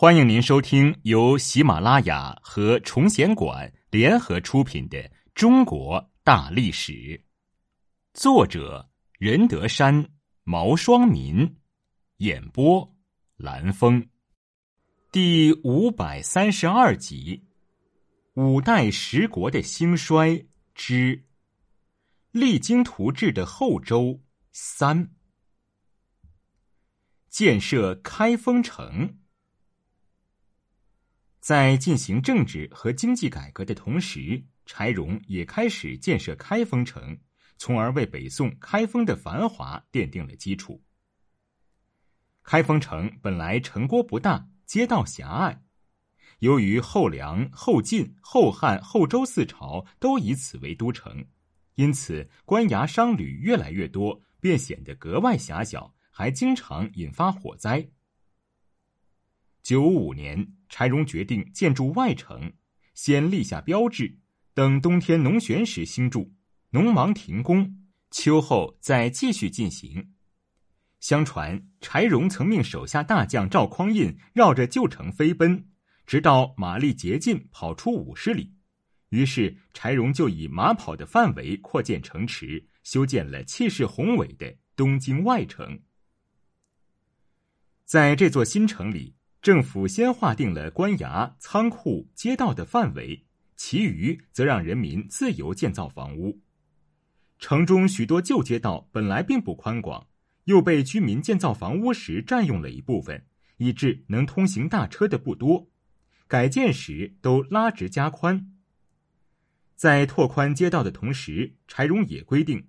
欢迎您收听由喜马拉雅和崇贤馆联合出品的《中国大历史》，作者任德山、毛双民，演播蓝峰，第五百三十二集：五代十国的兴衰之。励精图治的后周三，建设开封城。在进行政治和经济改革的同时，柴荣也开始建设开封城，从而为北宋开封的繁华奠定了基础。开封城本来城郭不大，街道狭隘，由于后梁、后晋、后汉、后周四朝都以此为都城，因此官衙商旅越来越多，便显得格外狭小，还经常引发火灾。九五年。柴荣决定建筑外城，先立下标志，等冬天农闲时兴筑，农忙停工，秋后再继续进行。相传柴荣曾命手下大将赵匡胤绕着旧城飞奔，直到马力竭尽，跑出五十里。于是柴荣就以马跑的范围扩建城池，修建了气势宏伟的东京外城。在这座新城里。政府先划定了官衙、仓库、街道的范围，其余则让人民自由建造房屋。城中许多旧街道本来并不宽广，又被居民建造房屋时占用了一部分，以致能通行大车的不多。改建时都拉直加宽。在拓宽街道的同时，柴荣也规定。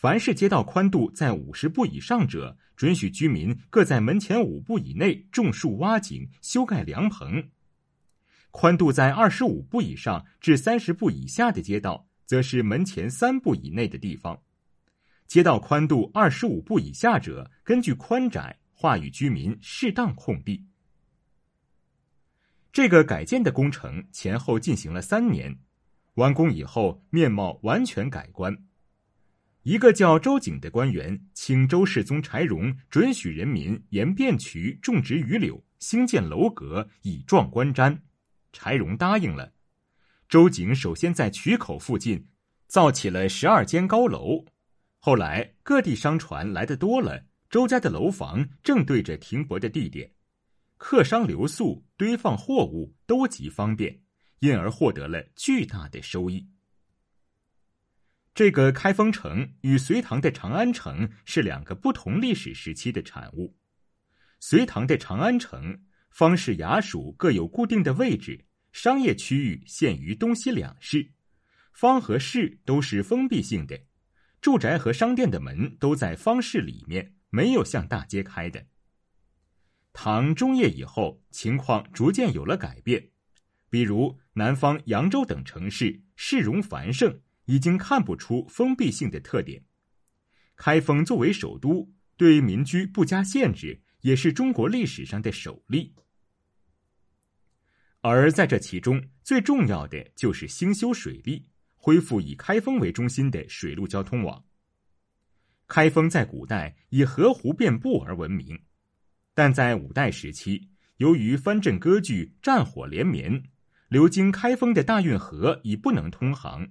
凡是街道宽度在五十步以上者，准许居民各在门前五步以内种树、挖井、修盖凉棚；宽度在二十五步以上至三十步以下的街道，则是门前三步以内的地方。街道宽度二十五步以下者，根据宽窄划与居民适当空地。这个改建的工程前后进行了三年，完工以后，面貌完全改观。一个叫周景的官员，请周世宗柴荣准许人民沿汴渠种植榆柳，兴建楼阁，以壮观瞻。柴荣答应了。周景首先在渠口附近造起了十二间高楼。后来各地商船来的多了，周家的楼房正对着停泊的地点，客商留宿、堆放货物都极方便，因而获得了巨大的收益。这个开封城与隋唐的长安城是两个不同历史时期的产物。隋唐的长安城，方氏衙署各有固定的位置，商业区域限于东西两市，方和市都是封闭性的，住宅和商店的门都在方市里面，没有向大街开的。唐中叶以后，情况逐渐有了改变，比如南方扬州等城市，市容繁盛。已经看不出封闭性的特点。开封作为首都，对民居不加限制，也是中国历史上的首例。而在这其中，最重要的就是兴修水利，恢复以开封为中心的水陆交通网。开封在古代以河湖遍布而闻名，但在五代时期，由于藩镇割据、战火连绵，流经开封的大运河已不能通航。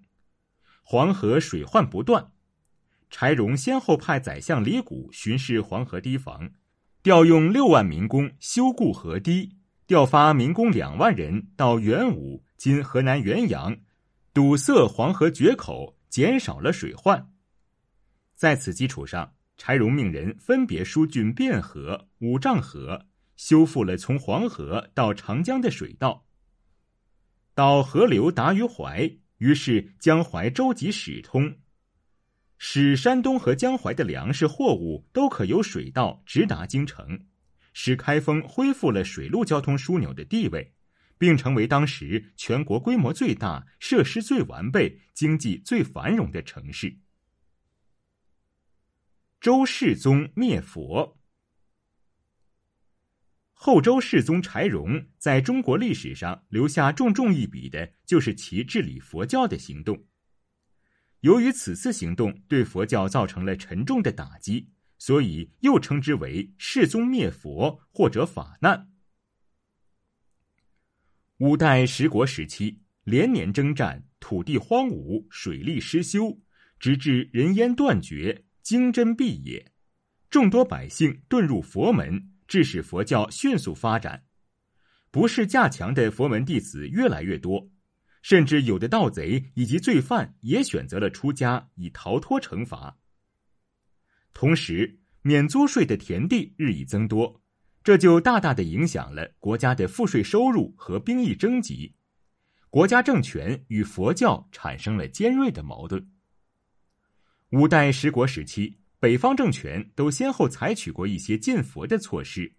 黄河水患不断，柴荣先后派宰相李谷巡视黄河堤防，调用六万民工修固河堤，调发民工两万人到元武（今河南元阳）堵塞黄河决口，减少了水患。在此基础上，柴荣命人分别疏浚汴河、五丈河，修复了从黄河到长江的水道，到河流达于淮。于是江淮舟楫始通，使山东和江淮的粮食货物都可由水道直达京城，使开封恢复了水陆交通枢纽的地位，并成为当时全国规模最大、设施最完备、经济最繁荣的城市。周世宗灭佛。后周世宗柴荣在中国历史上留下重重一笔的，就是其治理佛教的行动。由于此次行动对佛教造成了沉重的打击，所以又称之为世宗灭佛或者法难。五代十国时期，连年征战，土地荒芜，水利失修，直至人烟断绝，经真闭也。众多百姓遁入佛门，致使佛教迅速发展。不是架强的佛门弟子越来越多，甚至有的盗贼以及罪犯也选择了出家，以逃脱惩罚。同时，免租税的田地日益增多。这就大大的影响了国家的赋税收入和兵役征集，国家政权与佛教产生了尖锐的矛盾。五代十国时期，北方政权都先后采取过一些禁佛的措施，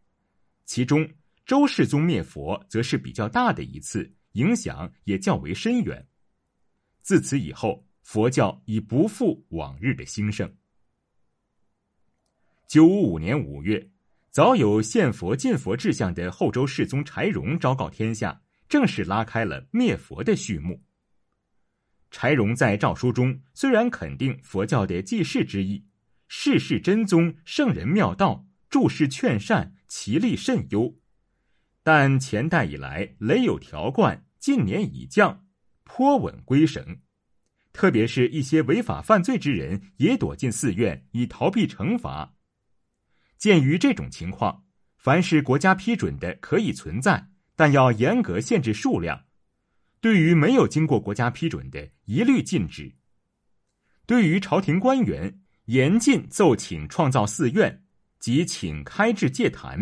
其中周世宗灭佛则是比较大的一次，影响也较为深远。自此以后，佛教已不复往日的兴盛。九五五年五月。早有献佛禁佛志向的后周世宗柴荣昭告天下，正式拉开了灭佛的序幕。柴荣在诏书中虽然肯定佛教的济世之意，世事真宗圣人妙道，注释劝善，其力甚优，但前代以来雷有条贯，近年已降，颇稳归省。特别是一些违法犯罪之人，也躲进寺院以逃避惩罚。鉴于这种情况，凡是国家批准的可以存在，但要严格限制数量；对于没有经过国家批准的，一律禁止。对于朝廷官员，严禁奏请创造寺院及请开制戒坛；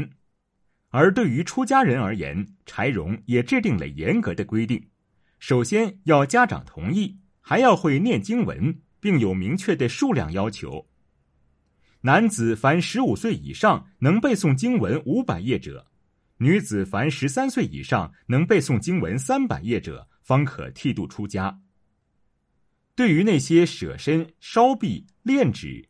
而对于出家人而言，柴荣也制定了严格的规定：首先要家长同意，还要会念经文，并有明确的数量要求。男子凡十五岁以上能背诵经文五百页者，女子凡十三岁以上能背诵经文三百页者，方可剃度出家。对于那些舍身、烧壁、炼纸、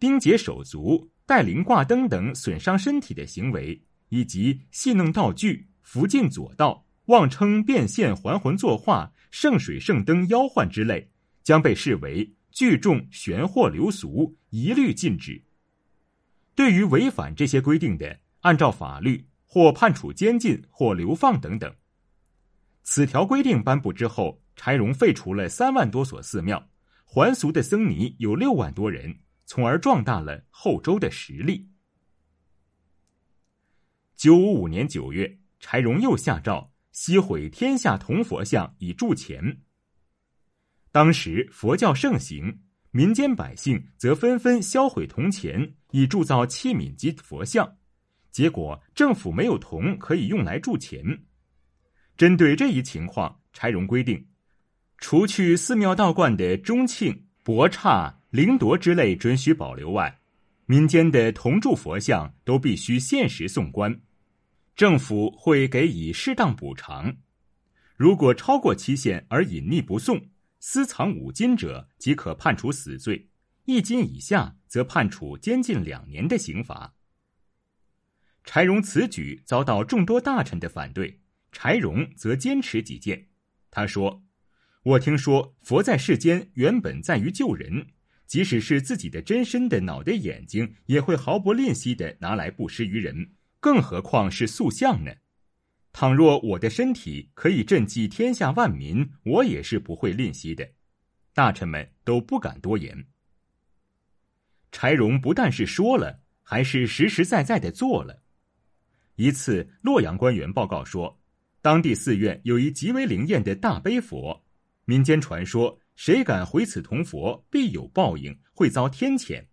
钉结手足、带铃挂灯等损伤身体的行为，以及戏弄道具、福晋左道、妄称变现还魂作画、圣水圣灯妖幻之类，将被视为。聚众玄惑流俗，一律禁止。对于违反这些规定的，按照法律或判处监禁或流放等等。此条规定颁布之后，柴荣废除了三万多所寺庙，还俗的僧尼有六万多人，从而壮大了后周的实力。九五五年九月，柴荣又下诏西毁天下铜佛像，以铸钱。当时佛教盛行，民间百姓则纷纷销毁铜钱，以铸造器皿及佛像。结果政府没有铜可以用来铸钱。针对这一情况，柴荣规定，除去寺庙道观的钟磬、博刹、灵铎之类准许保留外，民间的铜铸佛像都必须限时送官，政府会给以适当补偿。如果超过期限而隐匿不送，私藏五金者即可判处死罪，一斤以下则判处监禁两年的刑罚。柴荣此举遭到众多大臣的反对，柴荣则坚持己见。他说：“我听说佛在世间原本在于救人，即使是自己的真身的脑袋、眼睛，也会毫不吝惜的拿来布施于人，更何况是塑像呢？”倘若我的身体可以赈济天下万民，我也是不会吝惜的。大臣们都不敢多言。柴荣不但是说了，还是实实在在的做了。一次，洛阳官员报告说，当地寺院有一极为灵验的大悲佛，民间传说，谁敢毁此铜佛，必有报应，会遭天谴。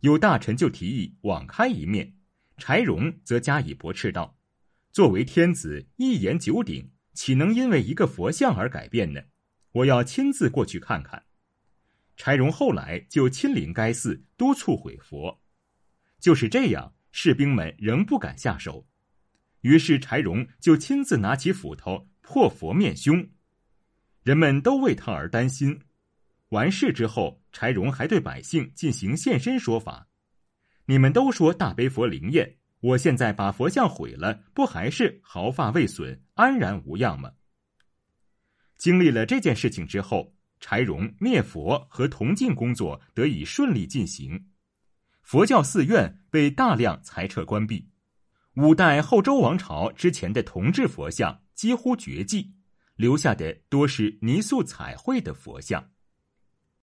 有大臣就提议网开一面，柴荣则加以驳斥道。作为天子，一言九鼎，岂能因为一个佛像而改变呢？我要亲自过去看看。柴荣后来就亲临该寺，督促毁佛。就是这样，士兵们仍不敢下手。于是柴荣就亲自拿起斧头破佛面胸，人们都为他而担心。完事之后，柴荣还对百姓进行现身说法：“你们都说大悲佛灵验。”我现在把佛像毁了，不还是毫发未损、安然无恙吗？经历了这件事情之后，柴荣灭佛和铜镜工作得以顺利进行，佛教寺院被大量裁撤关闭。五代后周王朝之前的铜制佛像几乎绝迹，留下的多是泥塑彩绘的佛像。